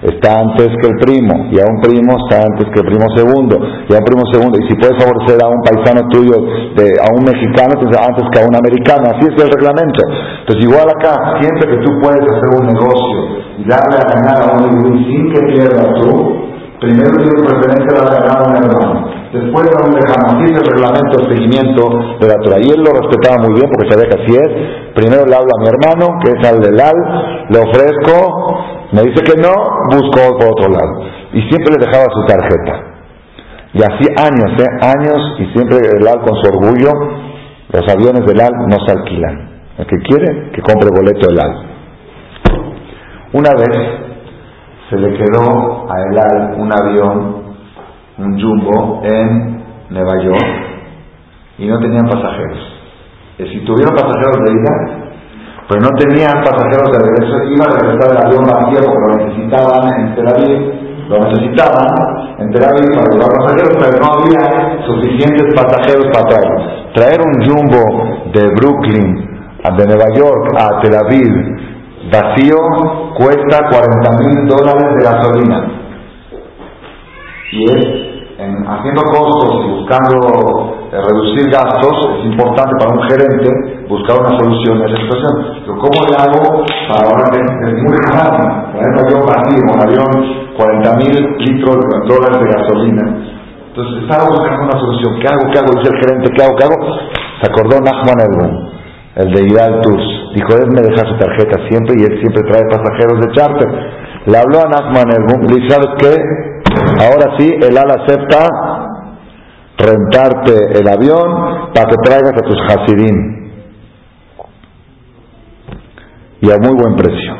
está antes que el primo, y a un primo está antes que el primo segundo, y a un primo segundo, y si puedes favorecer a un paisano tuyo, de, a un mexicano, entonces antes que a un americano, así es el reglamento. Entonces igual acá, siempre que tú puedes hacer un negocio y darle a ganar a un sin que pierdas tú, Primero tiene preferencia a la un hermano, después a un lejano. Así es el reglamento de seguimiento de la Torah. Y él lo respetaba muy bien porque sabía que así es. Primero le hablo a mi hermano, que es al del al, le ofrezco, me dice que no, busco por otro lado. Y siempre le dejaba su tarjeta. Y así años, ¿eh? Años, y siempre el al con su orgullo, los aviones del al no se alquilan. El que quiere, que compre boleto del al. Una vez se le quedó a Elal un avión, un jumbo, en Nueva York y no tenían pasajeros. Si tuvieron pasajeros de ida, pero no tenían pasajeros de regreso, iba a regresar el avión vacío porque lo necesitaban en Tel Aviv, lo necesitaban en Tel Aviv para llevar pasajeros, pero no había suficientes pasajeros para traer. Traer un jumbo de Brooklyn, de Nueva York a Tel Aviv vacío cuesta 40 mil dólares de gasolina. Y es, en, haciendo costos y buscando eh, reducir gastos, es importante para un gerente buscar una solución a esa situación. Pero ¿cómo le hago para ahora que es muy caro? Traer un avión vacío, un avión 40 mil litros de dólares de gasolina. Entonces estaba buscando una solución. ¿Qué hago? ¿Qué hago? Dice el gerente, ¿qué hago? ¿Qué hago? Se acordó Nachman Elbun el de Idal Tours. Dijo, él me deja su tarjeta siempre y él siempre trae pasajeros de charter. Le habló a Nachman el le dice, ¿sabes qué? Ahora sí, el AL acepta rentarte el avión para que traigas a tus Hasidim. Y a muy buen precio.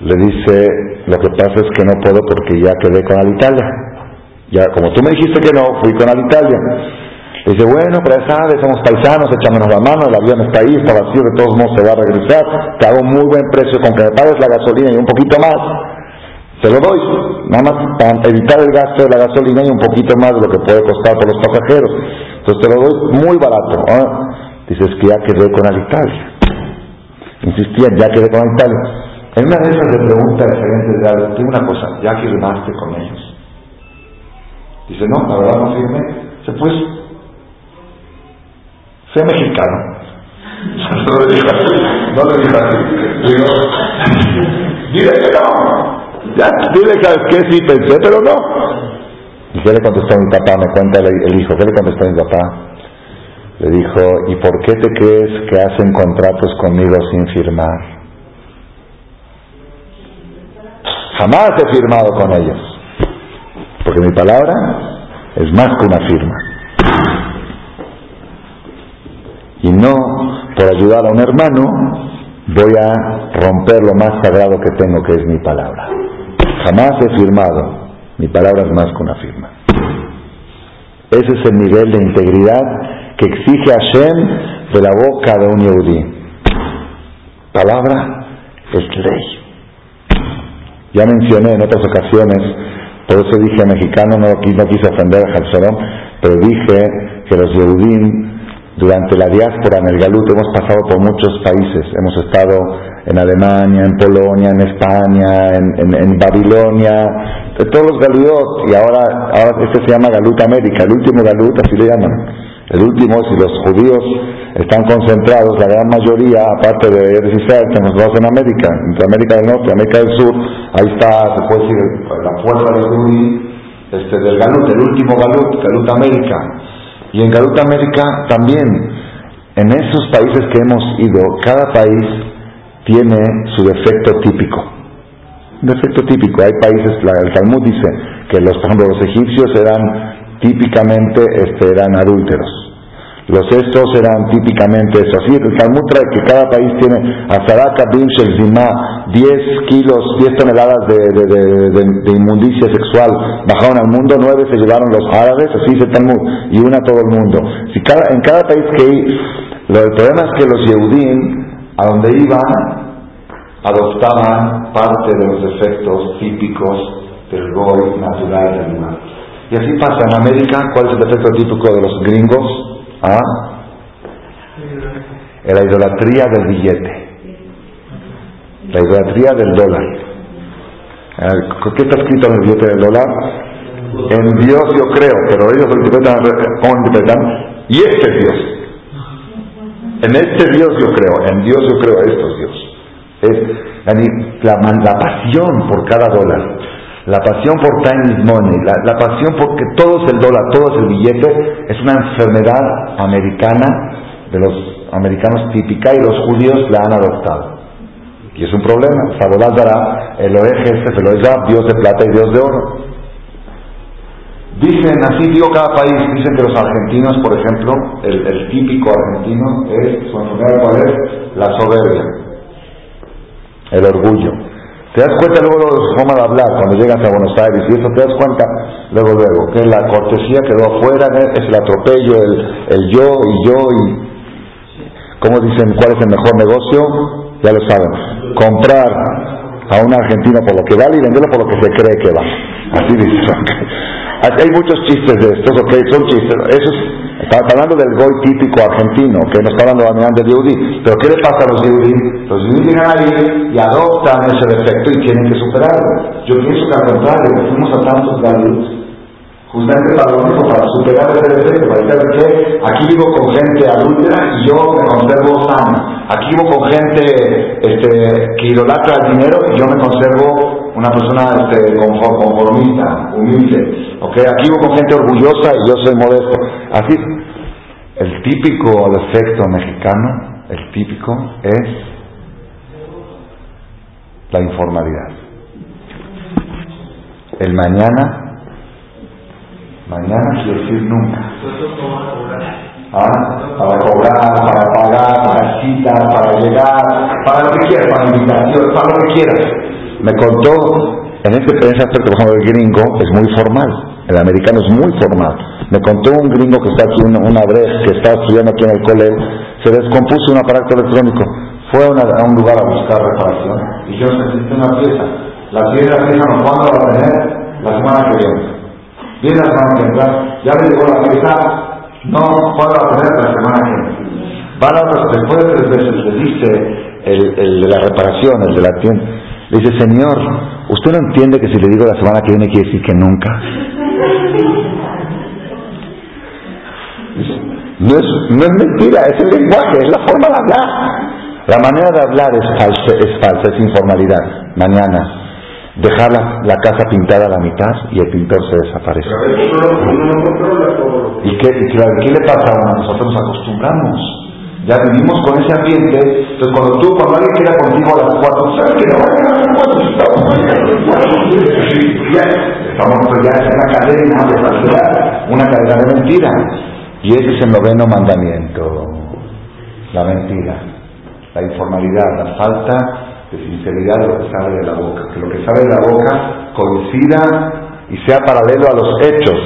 Le dice, lo que pasa es que no puedo porque ya quedé con Alitalia. Ya, como tú me dijiste que no, fui con Alitalia. Dice, bueno, pero sabes, somos paisanos, échamenos la mano, el avión está ahí, está vacío, de todos modos se va a regresar, te hago un muy buen precio con que me pagues la gasolina y un poquito más, te lo doy, nada más para evitar el gasto de la gasolina y un poquito más de lo que puede costar por los pasajeros. Entonces te lo doy muy barato. ¿ah? Dices que ya quedé con Alitalia. Insistía, ya quedé con Alitalia. En una de esas le pregunta al gerente de algo, dime una cosa, ¿ya firmaste con ellos? Dice, no, la verdad no firmé. Dice, pues Sé mexicano. No le dijo así. No le dijo así. Digo, dile que no. Ya, dile que qué sí pensé, pero no. ¿Y qué le contestó mi papá? Me cuenta el hijo. ¿Qué le contestó mi papá? Le dijo, ¿y por qué te crees que hacen contratos conmigo sin firmar? Jamás he firmado con ellos. Porque mi palabra es más que una firma. Y no por ayudar a un hermano voy a romper lo más sagrado que tengo, que es mi palabra. Jamás he firmado. Mi palabra es más que una firma. Ese es el nivel de integridad que exige Hashem de la boca de un yehudí. Palabra es ley. Ya mencioné en otras ocasiones, por eso dije mexicano, no, no quise ofender a Jalzarón, pero dije que los yehudín durante la diáspora en el Galut hemos pasado por muchos países, hemos estado en Alemania, en Polonia, en España, en, Babilonia, de todos los Galutot, y ahora, ahora este se llama Galut América, el último Galut, así le llaman. El último, si los judíos están concentrados, la gran mayoría, aparte de Israel, que nos en América, entre América del Norte y América del Sur, ahí está, se puede decir, la fuerza del judío, este, del Galut, el último Galut, Galut América. Y en Galut América también, en esos países que hemos ido, cada país tiene su defecto típico. Defecto típico. Hay países, el Talmud dice que los, por ejemplo, los egipcios eran típicamente este, eran adúlteros. Los estos eran típicamente eso. Así, el Talmud trae que cada país tiene Azaraka Shel Zima, 10 kilos, 10 toneladas de, inmundicia sexual bajaron al mundo, 9 se llevaron los árabes, así dice el Talmud, y una todo el mundo. Si cada, en cada país que lo, el problema es que los Yehudim, a donde iban, adoptaban parte de los efectos típicos del gol natural del lugar. Y así pasa en América. ¿Cuál es el defecto típico de los gringos? ¿Ah? La idolatría del billete. La idolatría del dólar. ¿Qué está escrito en el billete del dólar? En Dios yo creo, pero ellos lo interpretan, ¿cómo interpretan? Y este es Dios. En este Dios yo creo, en Dios yo creo, esto es Dios. La pasión por cada dólar la pasión por time money, la, pasión porque todo es el dólar, todo es el billete, es una enfermedad americana, de los americanos típica, y los judíos la han adoptado. Y es un problema. Dará el oeje este, Dios de plata y Dios de oro. Dicen, así digo cada país, dicen que los argentinos, por ejemplo, el, típico argentino es, su enfermedad cuál es? La soberbia, el orgullo. Te das cuenta luego de su forma de hablar cuando llegas a Buenos Aires y eso te das cuenta luego luego que la cortesía quedó afuera, es el atropello, el, yo y yo y ¿cómo dicen cuál es el mejor negocio? Ya lo saben, comprar a un argentino por lo que vale y venderlo por lo que se cree que va. Así dicen. Hay muchos chistes de estos, ok, son chistes. Eso Está hablando del goy típico argentino, que no está hablando de del yudí. Pero ¿qué le pasa a los yudí? Los yudí llegan ahí y adoptan ese defecto y tienen que superarlo. Yo pienso que al contrario, fuimos a tantos galuts justamente para lo mismo, para superar ese defecto, para decir que aquí vivo con gente adúltera y yo me conservo sano. Aquí vivo con gente este, que idolatra el dinero y yo me conservo una persona este, conformista, humilde. ¿okay? Aquí con gente orgullosa y yo soy modesto. Así, el típico defecto mexicano, el típico es la informalidad. El mañana, mañana quiere decir nunca. ¿Ah? Para cobrar, para pagar, para citas, para llegar, para lo que quieras, para invitación, para lo que quieras. Me contó en ese, aspecto, por ejemplo, el gringo es muy formal, el americano es muy formal. Me contó un gringo que está aquí, una, una que está estudiando aquí en el colegio, se descompuso un aparato electrónico, fue a, un lugar a buscar reparación y yo necesité una pieza. La pieza, la pieza, ¿cuándo va a tener? La semana que viene. Viene la semana que viene, ya le llegó la pieza, no, ¿cuándo va a tener? La semana que viene. Va la después de tres veces le dice el de la reparación, el de la tienda, le dice, Señor, ¿usted no entiende que si le digo la semana que viene quiere decir que nunca? No es, no es mentira, es el lenguaje, es la forma de hablar. La manera de hablar es falsa, es, falsa, es informalidad. Mañana, dejar la, casa pintada a la mitad y el pintor se desaparece. ¿Y qué, qué le pasa a Nosotros nos acostumbramos. Ya vivimos con ese ambiente. Entonces, cuando tú, cuando alguien quiera contigo a las cuatro, ¿sabes que no? Estamos, ya es una cadena de falsedad, una cadena de mentira. Y ese es el noveno mandamiento. La mentira la informalidad, la falta de sinceridad lo que sale de la boca, que lo que sale de la boca coincida y sea paralelo a los hechos.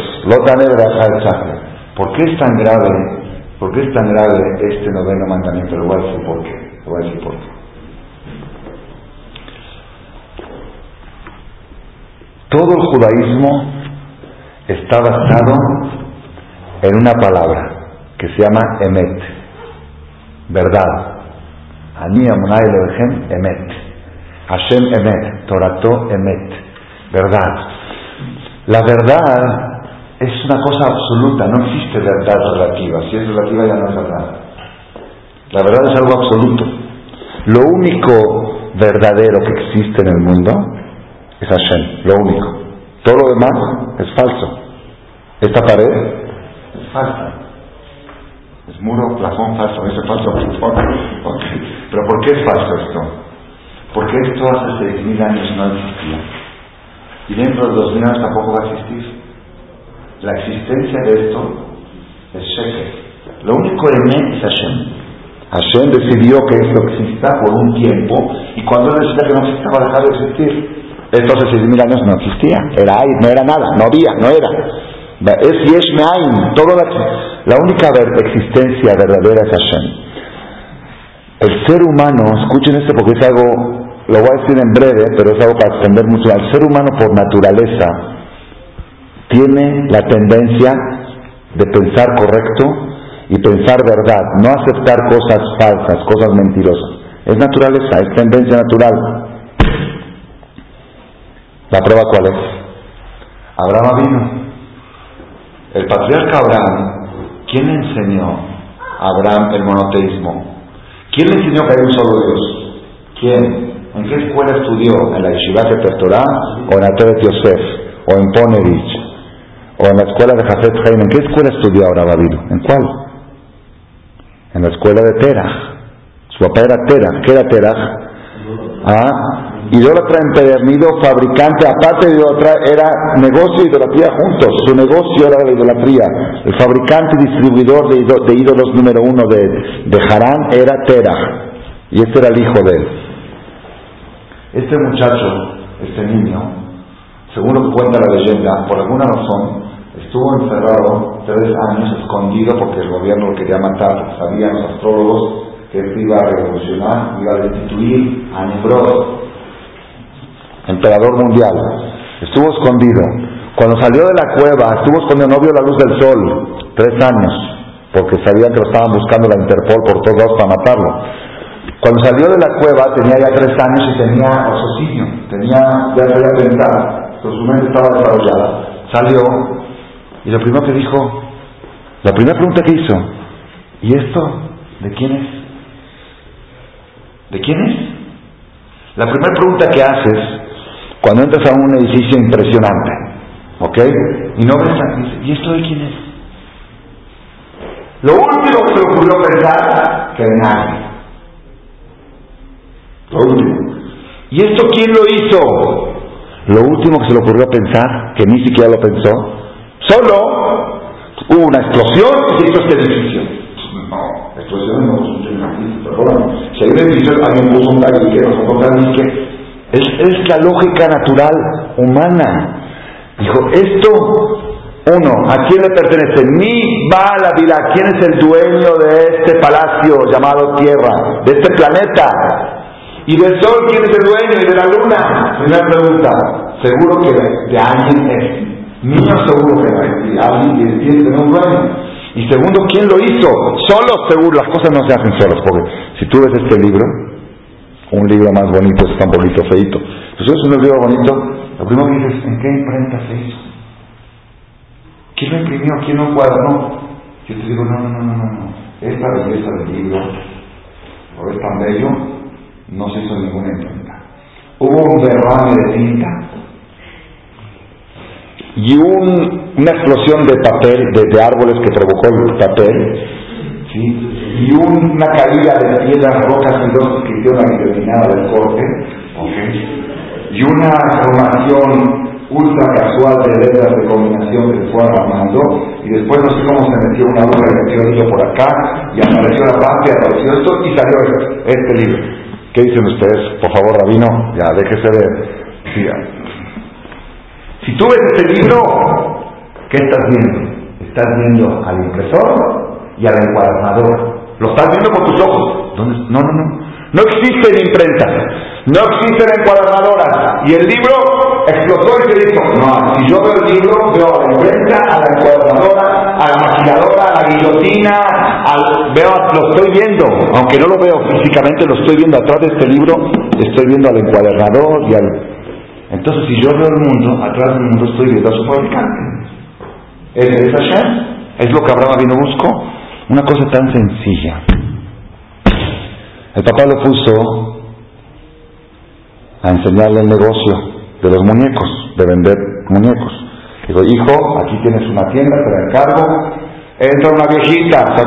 ¿Por qué es tan grave? ¿Por qué es tan grave este noveno mandamiento? Lo voy a decir por qué. Por qué. Todo el judaísmo está basado en una palabra que se llama emet, verdad. Ani Amunai Emet. Hashem Emet. Torato Emet. Verdad. La verdad es una cosa absoluta, no existe verdad relativa. Si es relativa ya no es verdad. La verdad es algo absoluto. Lo único verdadero que existe en el mundo es Hashem, lo único. Todo lo demás es falso. Esta pared es falsa. Es muro, plafón falso, ese falso plafón. Pero ¿por qué es falso esto? Porque esto hace 6.000 años no existía. Y dentro de 2.000 años tampoco va a existir. La existencia de esto es Sheker. Lo único en es Hashem. Hashem decidió que esto exista por un tiempo y cuando él decía que no existía va a dejar de existir. Esto hace 6.000 años no existía. Era ahí, no era nada, no había, no era. Es Yesh Me'ain. La única existencia verdadera es Hashem. El ser humano, escuchen esto porque es algo, lo voy a decir en breve, pero es algo para extender mucho. El ser humano por naturaleza tiene la tendencia de pensar correcto y pensar verdad, no aceptar cosas falsas, cosas mentirosas. Es naturaleza, es tendencia natural. ¿La prueba cuál es? Abraham vino. El patriarca Abraham, ¿quién enseñó a Abraham el monoteísmo? ¿Quién le enseñó que hay un solo Dios? ¿Quién? ¿En qué escuela estudió? ¿En la Yeshiva de o en Ateret Yosef o en Ponerich o en la escuela de Jafet Haim? ¿En qué escuela estudió ahora Babilo? ¿En cuál? En la escuela de Terach. Su papá era Terach. ¿Qué era Terach? ¿Ah? idólatra empedernido, fabricante, aparte de idólatra, era negocio y idolatría juntos. Su negocio era la idolatría. El fabricante y distribuidor de, ídolos número uno de, de Harán era Terah. Y este era el hijo de él. Este muchacho, este niño, según lo que cuenta la leyenda, por alguna razón estuvo encerrado tres años escondido porque el gobierno lo quería matar. Sabían los astrólogos que él iba a revolucionar, iba a destituir a Nimrod, emperador mundial, estuvo escondido. Cuando salió de la cueva, estuvo escondido, no vio la luz del sol, tres años, porque sabían que lo estaban buscando la Interpol por todos lados para matarlo. Cuando salió de la cueva tenía ya tres años y tenía raciocinio, tenía, ya sabía pensar, su mente estaba desarrollada. Salió y lo primero que dijo, la primera pregunta que hizo, ¿y esto de quién es? ¿De quién es? La primera pregunta que haces cuando entras a un edificio impresionante, ¿ok? Y no ves, ¿y esto de quién es? Lo último que se ocurrió pensar, que de nadie. Lo último. ¿Y esto quién lo hizo? Lo último que se le ocurrió pensar, que ni siquiera lo pensó, solo hubo una explosión y se hizo este edificio. No, explosión no es un edificio, pero bueno, si hay un edificio, alguien puso un tabique, nosotros tabique, es, es la lógica natural humana. Dijo, esto, uno, ¿a quién le pertenece? Mi la vida. ¿Quién es el dueño de este palacio llamado Tierra? De este planeta. ¿Y del Sol quién es el dueño? ¿Y de la Luna? Primera pregunta. Seguro que de, alguien es. Mío seguro que alguien que un dueño. Y segundo, ¿quién lo hizo? Solo seguro, las cosas no se hacen solas, porque si tú ves este libro, un libro más bonito es tan bonito, feito. Entonces es un libro bonito, lo primero que dices, ¿en qué imprenta se hizo? ¿Quién lo imprimió? ¿Quién lo encuadró? Yo te digo, no, no, no, no, no. Esta belleza del libro, o es tan bello, no se hizo ninguna imprenta. Hubo un derrame de tinta y un, una explosión de papel, de, árboles que provocó el papel, ¿sí? y una caída de piedras, rocas y dos que hicieron la guillotinada del corte, y una formación ultra casual de letras de combinación que se fueron armando, y después no sé cómo se metió una burra y metió hilo por acá, y apareció la parte, apareció esto, y salió este libro. ¿Qué dicen ustedes? Por favor, Rabino, ya déjese de... Si tú ves este libro, ¿qué estás viendo? Estás viendo al impresor y al encuadernador. Lo estás viendo con tus ojos. No, no, no. No existen imprentas, no existen encuadernadoras. Y el libro explotó y se dijo, no, si yo veo el libro, veo a la imprenta, a la encuadernadora, a la maquilladora, a la guillotina, al, veo, lo estoy viendo, aunque no lo veo físicamente, lo estoy viendo atrás de este libro, estoy viendo al encuadernador y al entonces, si yo veo el mundo, atrás del mundo estoy viendo a su fabricante. Ese es Hashem. Es lo que Abraham vino buscó. Una cosa tan sencilla. El papá lo puso a enseñarle el negocio de los muñecos, de vender muñecos. Digo, hijo, aquí tienes una tienda, te la encargo. Entra una viejita, ¿se